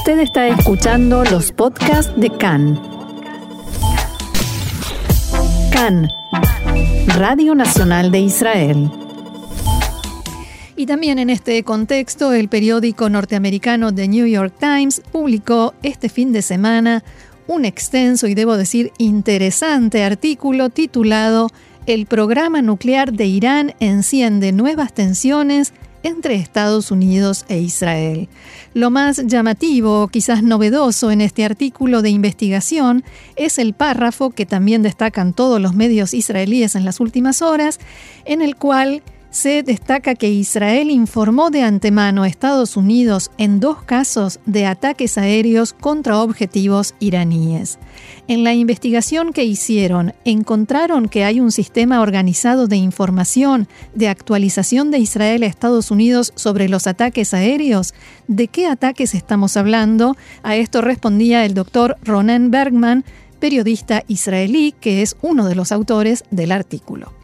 Usted está escuchando los podcasts de CAN. CAN, Radio Nacional de Israel. Y también en este contexto, el periódico norteamericano The New York Times publicó este fin de semana un extenso y debo decir interesante artículo titulado El programa nuclear de Irán enciende nuevas tensiones entre Estados Unidos e Israel. Lo más llamativo, quizás novedoso en este artículo de investigación es el párrafo que también destacan todos los medios israelíes en las últimas horas, en el cual se destaca que Israel informó de antemano a Estados Unidos en dos casos de ataques aéreos contra objetivos iraníes. En la investigación que hicieron, encontraron que hay un sistema organizado de información, de actualización de Israel a Estados Unidos sobre los ataques aéreos. ¿De qué ataques estamos hablando? A esto respondía el doctor Ronen Bergman, periodista israelí, que es uno de los autores del artículo.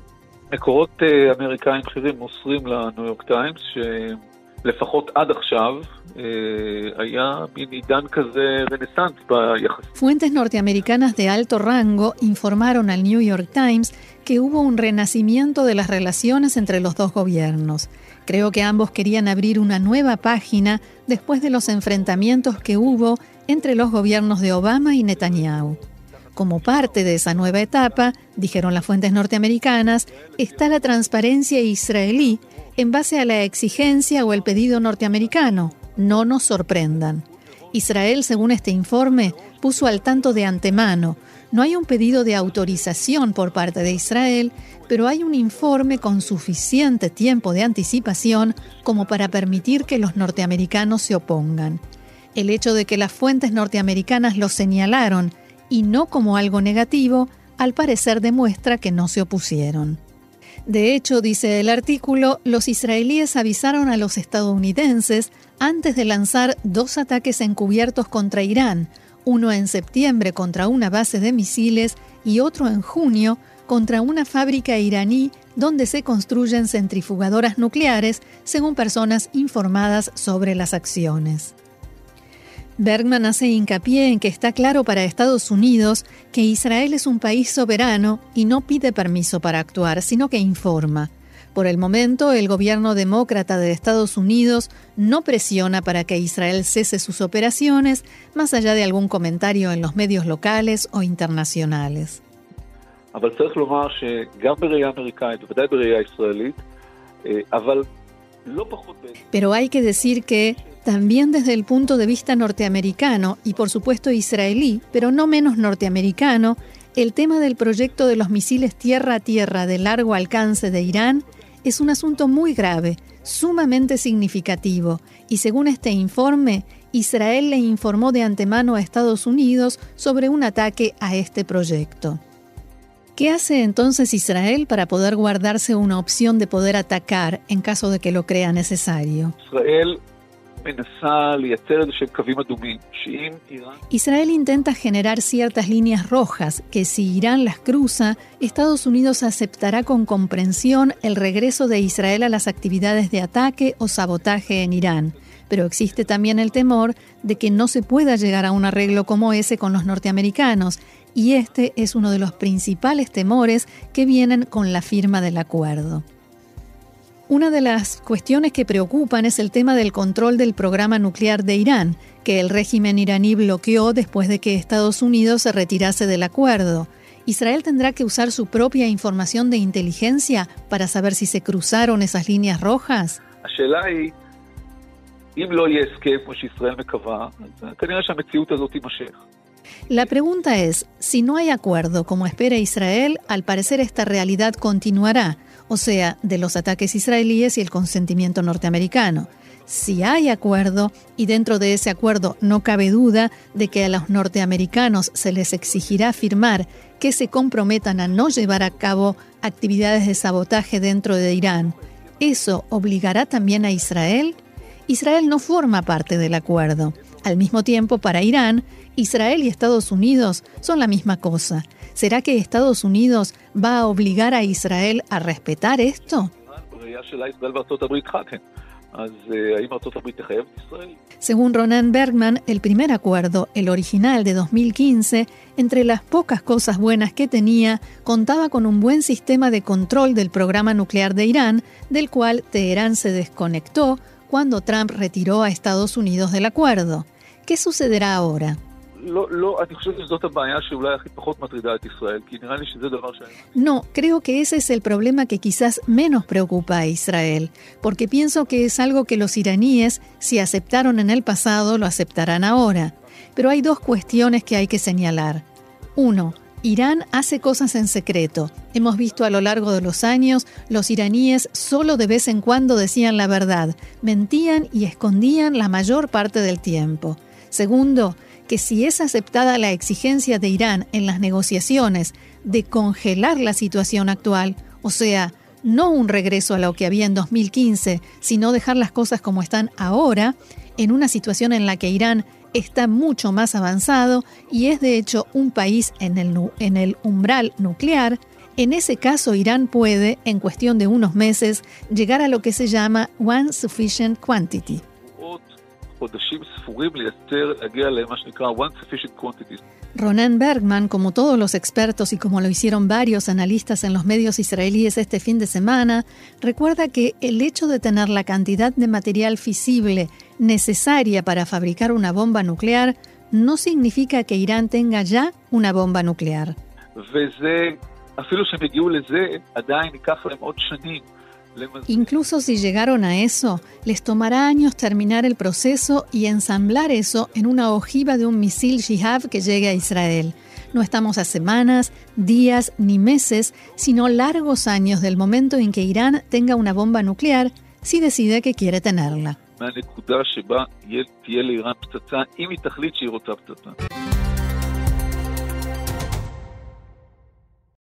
Fuentes norteamericanas de alto rango informaron al New York Times que hubo un renacimiento de las relaciones entre los dos gobiernos. Creo que ambos querían abrir una nueva página después de los enfrentamientos que hubo entre los gobiernos de Obama y Netanyahu. Como parte de esa nueva etapa, dijeron las fuentes norteamericanas, está la transparencia israelí en base a la exigencia o el pedido norteamericano. No nos sorprendan. Israel, según este informe, puso al tanto de antemano. No hay un pedido de autorización por parte de Israel, pero hay un informe con suficiente tiempo de anticipación como para permitir que los norteamericanos se opongan. El hecho de que las fuentes norteamericanas lo señalaron y no como algo negativo, al parecer demuestra que no se opusieron. De hecho, dice el artículo, los israelíes avisaron a los estadounidenses antes de lanzar dos ataques encubiertos contra Irán, uno en septiembre contra una base de misiles y otro en junio contra una fábrica iraní donde se construyen centrifugadoras nucleares, según personas informadas sobre las acciones. Bergman hace hincapié en que está claro para Estados Unidos que Israel es un país soberano y no pide permiso para actuar, sino que informa. Por el momento, el gobierno demócrata de Estados Unidos no presiona para que Israel cese sus operaciones, más allá de algún comentario en los medios locales o internacionales. Pero hay que decir que también desde el punto de vista norteamericano y por supuesto israelí, pero no menos norteamericano, el tema del proyecto de los misiles tierra a tierra de largo alcance de Irán es un asunto muy grave, sumamente significativo, y según este informe, Israel le informó de antemano a Estados Unidos sobre un ataque a este proyecto. ¿Qué hace entonces Israel para poder guardarse una opción de poder atacar en caso de que lo crea necesario? Israel Israel intenta generar ciertas líneas rojas que si Irán las cruza, Estados Unidos aceptará con comprensión el regreso de Israel a las actividades de ataque o sabotaje en Irán. Pero existe también el temor de que no se pueda llegar a un arreglo como ese con los norteamericanos, y este es uno de los principales temores que vienen con la firma del acuerdo. Una de las cuestiones que preocupan es el tema del control del programa nuclear de Irán, que el régimen iraní bloqueó después de que Estados Unidos se retirase del acuerdo. Israel tendrá que usar su propia información de inteligencia para saber si se cruzaron esas líneas rojas. La pregunta es, si no hay acuerdo como espera Israel, al parecer esta realidad continuará o sea, de los ataques israelíes y el consentimiento norteamericano. Si hay acuerdo, y dentro de ese acuerdo no cabe duda de que a los norteamericanos se les exigirá firmar que se comprometan a no llevar a cabo actividades de sabotaje dentro de Irán, ¿eso obligará también a Israel? Israel no forma parte del acuerdo. Al mismo tiempo, para Irán, Israel y Estados Unidos son la misma cosa. ¿Será que Estados Unidos va a obligar a Israel a respetar esto? Según Ronan Bergman, el primer acuerdo, el original de 2015, entre las pocas cosas buenas que tenía, contaba con un buen sistema de control del programa nuclear de Irán, del cual Teherán se desconectó cuando Trump retiró a Estados Unidos del acuerdo. ¿Qué sucederá ahora? No, creo que ese es el problema que quizás menos preocupa a Israel, porque pienso que es algo que los iraníes, si aceptaron en el pasado, lo aceptarán ahora. Pero hay dos cuestiones que hay que señalar. Uno, Irán hace cosas en secreto. Hemos visto a lo largo de los años, los iraníes solo de vez en cuando decían la verdad, mentían y escondían la mayor parte del tiempo. Segundo, que si es aceptada la exigencia de Irán en las negociaciones de congelar la situación actual, o sea, no un regreso a lo que había en 2015, sino dejar las cosas como están ahora, en una situación en la que Irán está mucho más avanzado y es de hecho un país en el, umbral nuclear, en ese caso Irán puede, en cuestión de unos meses, llegar a lo que se llama One Sufficient Quantity. Ronan Bergman, como todos los expertos y como lo hicieron varios analistas en los medios israelíes este fin de semana, recuerda que el hecho de tener la cantidad de material fisible necesaria para fabricar una bomba nuclear no significa que Irán tenga ya una bomba nuclear. Incluso si llegaron a eso, les tomará años terminar el proceso y ensamblar eso en una ojiva de un misil Shihab que llegue a Israel. No estamos a semanas, días ni meses, sino largos años del momento en que Irán tenga una bomba nuclear si decide que quiere tenerla.